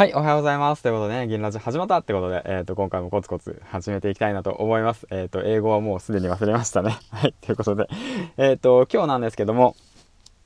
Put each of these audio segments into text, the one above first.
はい、おはようございます。ということでね、銀ラジ始まったってことで、えっ、ー、と、今回もコツコツ始めていきたいなと思います。えっ、ー、と、英語はもうすでに忘れましたね。はい、ということで、えっ、ー、と、今日なんですけども、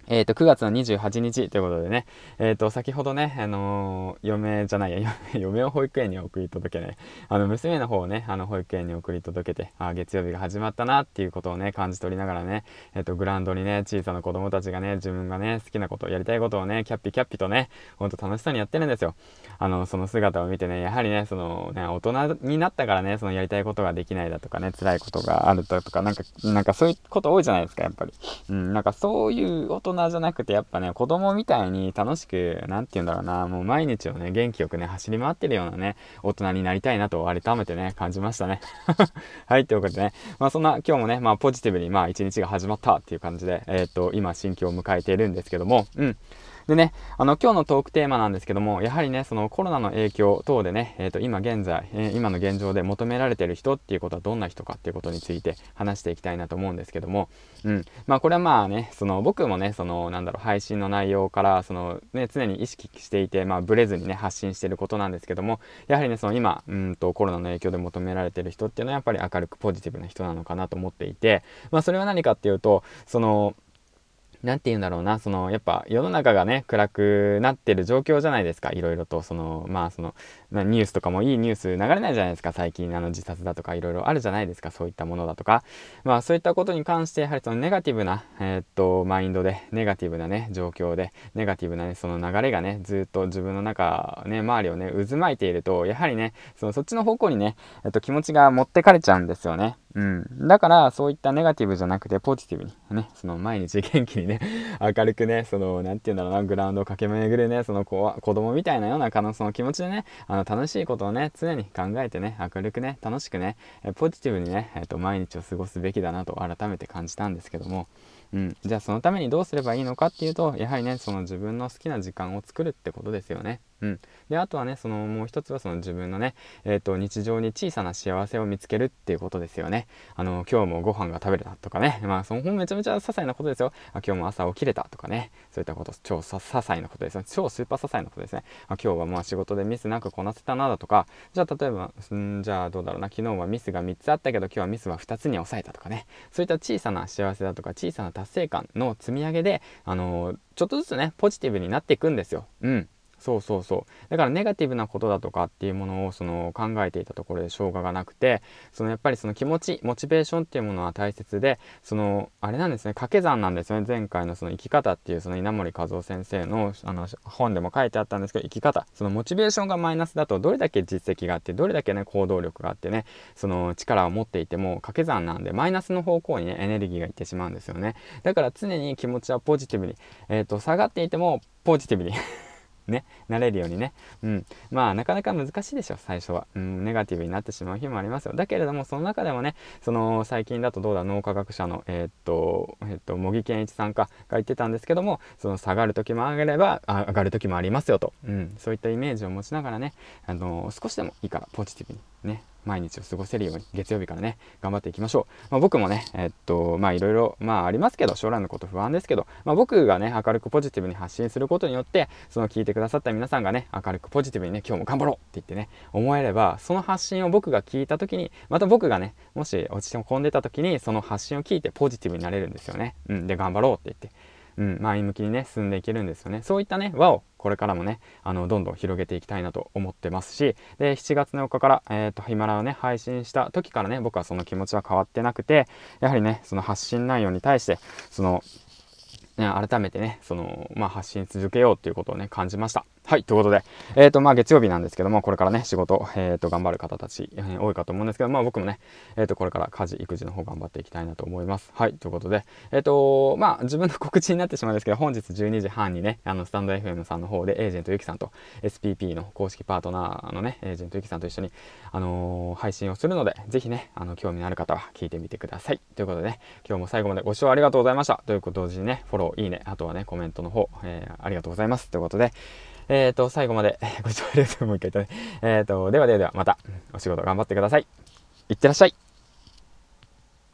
えっ、ー、と、9月の28日ということでね、えっ、ー、と、先ほどね、あのー、嫁じゃないや、嫁を保育園に送り届けね、あの、娘の方をね、あの、保育園に送り届けて、あ、月曜日が始まったなっていうことをね、感じ取りながらね、えっ、と、グラウンドにね、小さな子供たちがね、自分がね、好きなこと、やりたいことをね、キャッピキャッピとね、ほんと楽しそうにやってるんですよ。あの、その姿を見てね、やはりね、その、ね、大人になったからね、そのやりたいことができないだとかね、辛いことがあるだとか、なんか、なんかそういうこと多いじゃないですか、やっぱり。うん、なんかそういう大人人じゃなくて、やっぱね、子供みたいに楽しく、何て言うんだろうな、もう毎日をね、元気よくね、走り回ってるようなね、大人になりたいなと改めてね、感じましたね。はい、ということでね、まあそんな今日もね、まあポジティブにまあ一日が始まったっていう感じで、えー、っと、今心境を迎えているんですけども、うん。でね、あの、今日のトークテーマなんですけども、やはりね、そのコロナの影響等でね、えっ、ー、と、今現在、えー、今の現状で求められてる人っていうことはどんな人かっていうことについて話していきたいなと思うんですけども、うん。まあ、これはまあね、その、僕もね、その、なんだろう、配信の内容から、その、ね、常に意識していて、まあ、ブレずにね、発信してることなんですけども、やはりね、その今、うんと、コロナの影響で求められてる人っていうのは、やっぱり明るくポジティブな人なのかなと思っていて、まあ、それは何かっていうと、その、何て言うんだろうな、その、やっぱ世の中がね、暗くなってる状況じゃないですか、いろいろと、その、まあその、ニュースとかもいいニュース流れないじゃないですか、最近、あの、自殺だとかいろいろあるじゃないですか、そういったものだとか。まあそういったことに関して、やはりそのネガティブな、えー、っと、マインドで、ネガティブなね、状況で、ネガティブなね、その流れがね、ずっと自分の中、ね、周りをね、渦巻いていると、やはりね、その、そっちの方向にね、えっと、気持ちが持ってかれちゃうんですよね。うん。だから、そういったネガティブじゃなくて、ポジティブに、ね、その毎日元気にね、明るくね、その、なんて言うんだろうな、グラウンドを駆け巡るね、その子は子供みたいなような、その気持ちでね、あの、楽しいことをね、常に考えてね、明るくね、楽しくね、ポジティブにね、えっ、と、毎日を過ごすべきだなと改めて感じたんですけども、うん。じゃあ、そのためにどうすればいいのかっていうと、やはりね、その自分の好きな時間を作るってことですよね。うん、であとはねそのもう一つはその自分のね、えーと、日常に小さな幸せを見つけるっていうことですよね。あの今日もご飯が食べれたとかね。まあそのめちゃめちゃ些細なことですよ。あ今日も朝起きれたとかね。そういったこと超些細なことですよ。超スーパー些細なことですね。あ今日はまあ仕事でミスなくこなせたなだとか。じゃあ例えばんじゃあどうだろうな。昨日はミスが3つあったけど今日はミスは2つに抑えたとかね。そういった小さな幸せだとか小さな達成感の積み上げであのちょっとずつねポジティブになっていくんですよ。うん。そうそうそう。だからネガティブなことだとかっていうものをその考えていたところでしょうががなくて、そのやっぱりその気持ち、モチベーションっていうものは大切で、その、あれなんですね、掛け算なんですよね。前回のその生き方っていうその稲森和夫先生のあの本でも書いてあったんですけど、生き方。そのモチベーションがマイナスだとどれだけ実績があって、どれだけね、行動力があってね、その力を持っていても掛け算なんで、マイナスの方向にね、エネルギーがいってしまうんですよね。だから常に気持ちはポジティブに、えっ、ー、と、下がっていてもポジティブにね、なれるようにね。うん。まあ、なかなか難しいでしょ、最初は。うん、ネガティブになってしまう日もありますよ。だけれども、その中でもね、その、最近だとどうだ、脳科学者の、えー、っと、えー、っと、茂木健一さんかが言ってたんですけども、その、下がる時も上がれば、あ上がる時もありますよと。うん。そういったイメージを持ちながらね、あの少しでもいいから、ポジティブにね、毎日を過ごせるように、月曜日からね、頑張っていきましょう。まあ、僕もね、えっと、まあいろいろ、まあありますけど、将来のこと不安ですけど、まあ僕がね、明るくポジティブに発信することによって、その聞いてくださった皆さんがね、明るくポジティブにね、今日も頑張ろうって言ってね、思えれば、その発信を僕が聞いた時に、また僕がね、もし落ちても込んでた時に、その発信を聞いてポジティブになれるんですよね。うん、で、頑張ろうって言って。うん、前向きにね、進んでいけるんですよね。そういったね、輪をこれからもね、あの、どんどん広げていきたいなと思ってますし、で、7月の4日から、えっ、ー、と、ヒマラをね、配信した時からね、僕はその気持ちは変わってなくて、やはりね、その発信内容に対して、その、ね、改めてね、その、まあ、発信続けようっていうことをね、感じました。はい、ということで、えっ、ー、と、まあ、月曜日なんですけども、これからね、仕事、えっ、ー、と、頑張る方たち、えー、多いかと思うんですけど、まあ、僕もね、えっ、と、これから家事、育児の方頑張っていきたいなと思います。はい、ということで、えっ、と、まあ、自分の告知になってしまうんですけど、本日12時半にね、あの、スタンド FM さんの方で、エージェントゆきさんと、SPP の公式パートナーのね、エージェントゆきさんと一緒に、あの配信をするので、ぜひね、あの、興味のある方は聞いてみてください。ということでね、今日も最後までご視聴ありがとうございました。ということ同時にね、フォロー、いいね、あとはね、コメントの方、えありがとうございます。ということで、えっ、ー、と、最後まで ご視聴ありがとうもう一回言ったね。えっ、ー、と、ではではではまたお仕事頑張ってください。いってらっしゃい。